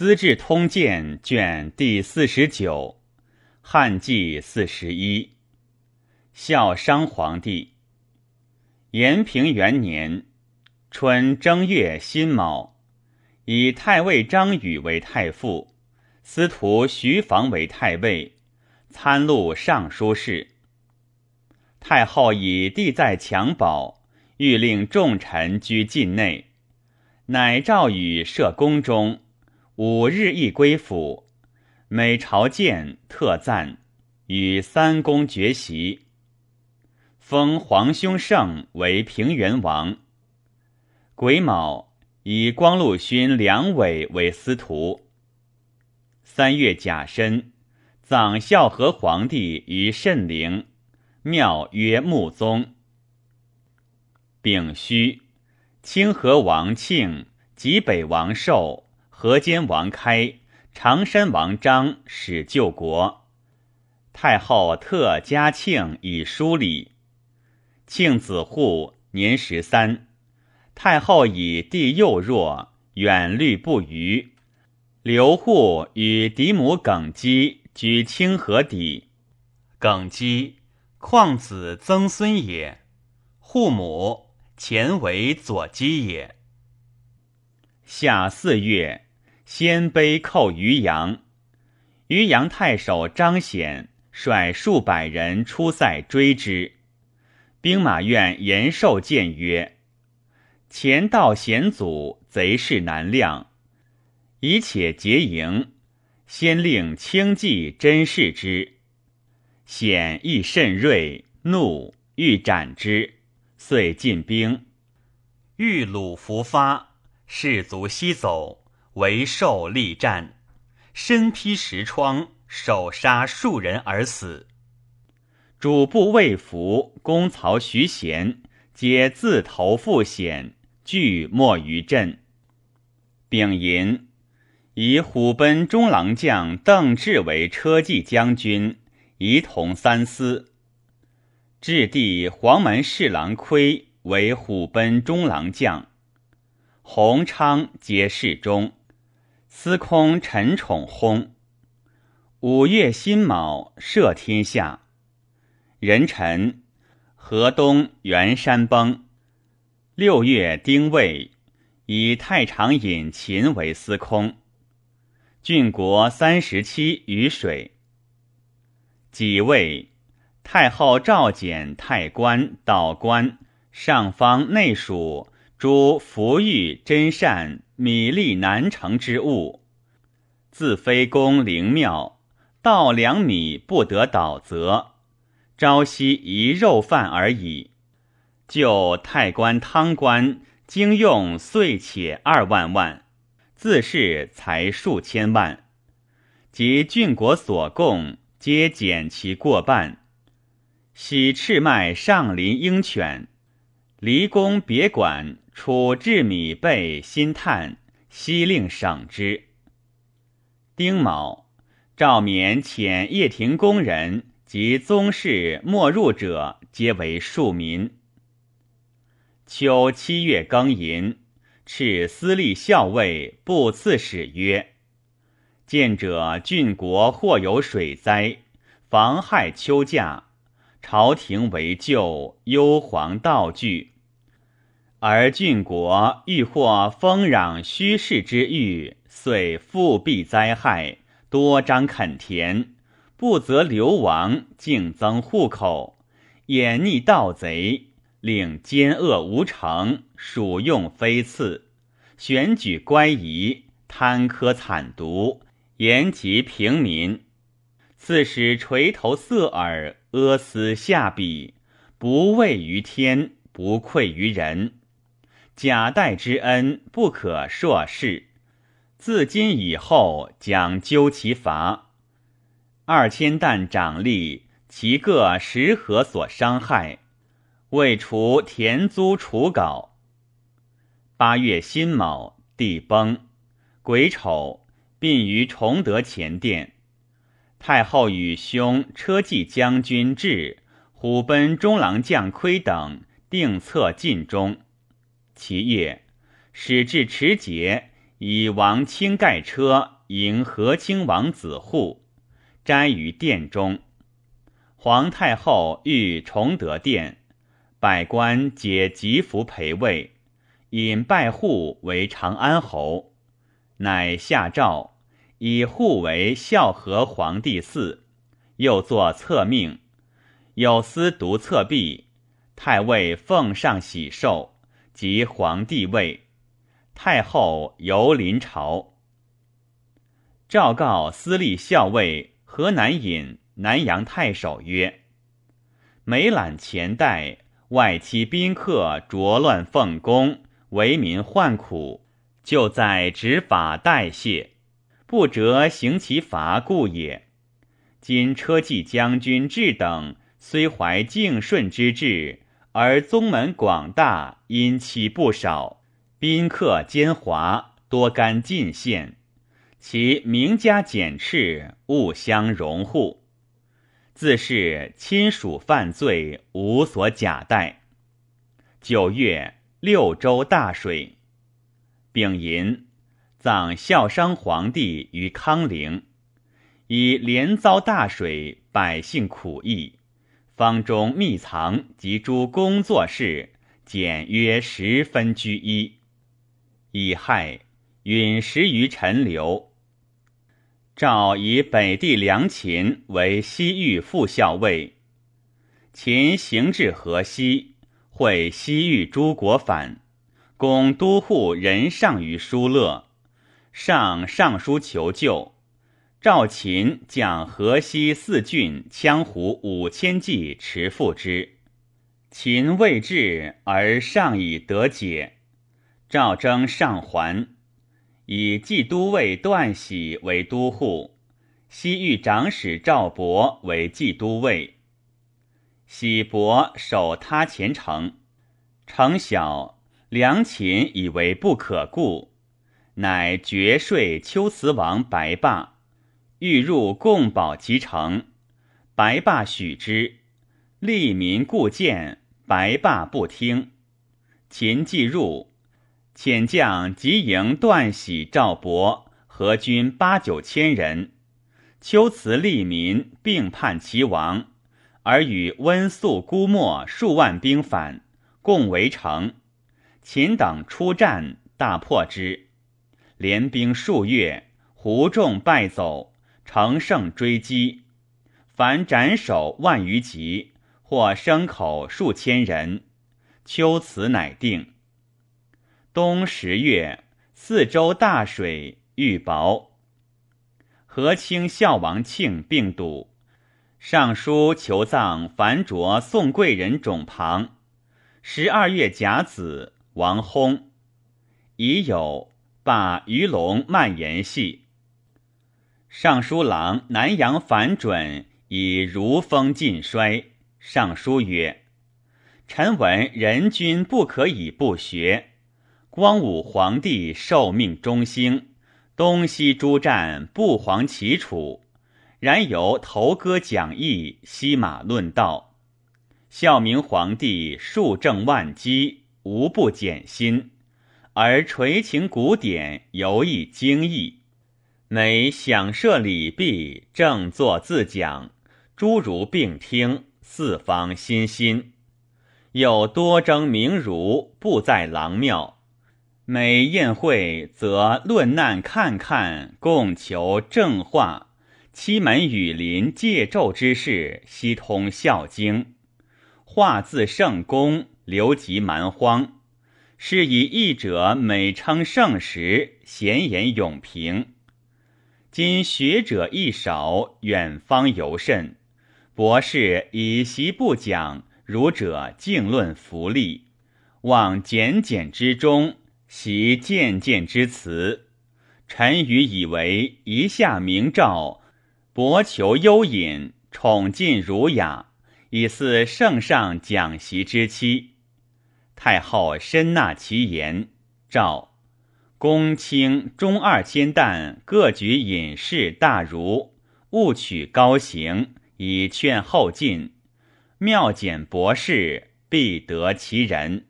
资治通鉴》卷第四十九，汉纪四十一。孝商皇帝延平元年春正月辛卯，以太尉张宇为太傅，司徒徐房为太尉，参录尚书事。太后以帝在襁褓，欲令众臣居禁内，乃诏与设宫中。五日一归府，每朝见特赞，与三公绝席。封皇兄胜为平原王。癸卯，以光禄勋梁伟为司徒。三月甲申，葬孝和皇帝于慎陵，庙曰穆宗。丙戌，清河王庆及北王寿。河间王开、常山王张使救国，太后特嘉庆以书礼。庆子护年十三，太后以弟幼弱，远虑不虞。刘护与嫡母耿姬居清河底。耿姬况子曾孙也，护母前为左姬也。夏四月。鲜卑寇渔阳，渔阳太守张显率数百人出塞追之。兵马院延寿谏曰：“前道险阻，贼势难量，以且结营，先令轻骑真视之。显亦甚锐，怒欲斩之，遂进兵。遇鲁伏发，士卒西走。”为受力战，身披石疮，手杀数人而死。主簿魏福、公曹徐贤皆自投赴险，俱没于阵。丙寅，以虎贲中郎将邓志为车骑将军，仪同三司。质弟黄门侍郎窥为虎贲中郎将，弘昌皆侍中。司空陈宠薨。五月辛卯，赦天下。壬辰，河东袁山崩。六月丁未，以太常尹秦为司空。郡国三十七余水。己未，太后召简太官、道官、上方内属诸服御真善。米粒难成之物，自非公灵庙，稻两米不得倒则，朝夕一肉饭而已。就太官汤官，经用岁且二万万，自是才数千万。及郡国所供，皆减其过半。喜赤麦上林鹰犬，离宫别馆。处置米备新炭，悉令省之。丁卯，诏免遣掖庭宫人及宗室没入者，皆为庶民。秋七月庚寅，敕司隶校尉部刺史曰：“见者郡国或有水灾，妨害秋驾，朝廷为救，忧惶道惧。”而郡国欲获丰壤虚室之欲，遂复避灾害，多张垦田，不择流亡，竞增户口，掩匿盗贼，令奸恶无成，属用非次，选举乖夷，贪苛惨毒，严及平民。刺史垂头塞耳，阿斯下笔，不畏于天，不愧于人。贾代之恩不可硕视，自今以后讲究其罚。二千担掌吏，其各十何所伤害，未除田租除稿。八月辛卯，地崩，癸丑，殡于崇德前殿。太后与兄车骑将军至，虎贲中郎将盔等定策尽忠。其夜，始至持节，以王卿盖车迎和亲王子护，斋于殿中。皇太后欲崇德殿，百官皆吉服陪位，引拜护为长安侯，乃下诏以护为孝和皇帝嗣，又作册命。有司读册毕，太尉奉上喜寿，即皇帝位。太后游临朝，诏告司隶校尉河南尹。南阳太守曰：“每览前代，外戚宾客浊乱奉公，为民患苦，就在执法代谢，不折行其罚故也。今车骑将军志等虽怀敬顺之志，而宗门广大，因妻不少，宾客奸猾，多干进献，其名家简赤，勿相容护。”自是亲属犯罪，无所假待。九月，六州大水，丙寅，葬孝商皇帝于康陵。以连遭大水，百姓苦役，方中密藏及诸工作室，减约十分居一。乙亥，陨石于陈留。诏以北地梁秦为西域副校尉，秦行至河西，会西域诸国反，攻都护人上于疏勒，上上书求救。赵秦将河西四郡羌胡五千骑持复之，秦未至而上以得解，赵征上还。以冀都尉段喜为都护，西域长史赵博为冀都尉。喜伯守他前城，城小，梁秦以为不可固，乃绝税丘辞王白霸，欲入共保其城。白霸许之，利民固谏，白霸不听。秦既入。遣将急迎段喜、赵博，合军八九千人，秋辞利民，并叛齐王，而与温宿、孤墨数万兵反，共围城。秦等出战，大破之，连兵数月，胡众败走，乘胜追击，凡斩首万余级，或牲口数千人。秋辞乃定。冬十月，四周大水，欲雹。和清孝王庆病笃，上书求葬樊卓宋贵人冢旁。十二月甲子，王薨。已有罢鱼龙蔓延系。尚书郎南阳樊准以儒风尽衰。上书曰：“臣闻人君不可以不学。”光武皇帝受命中兴，东西诸战不遑其楚，然由头歌讲义，西马论道。孝明皇帝数正万机，无不减心，而垂情古典，尤亦精义。每享设礼毕，正坐自讲，诸儒并听，四方欣欣。又多征名儒，不在郎庙。每宴会，则论难看看，共求正化。七门羽林借咒之事，悉通《孝经》。画字圣公，留及蛮荒。是以译者每称圣时，闲言永平。今学者亦少，远方尤甚。博士以习不讲，儒者静论福利，望简简之中。习渐渐之词，臣愚以为一下明诏，博求幽隐，宠尽儒雅，以似圣上讲习之期。太后深纳其言，诏公卿中二千担，各举隐士大儒，勿取高行，以劝后进。妙简博士，必得其人。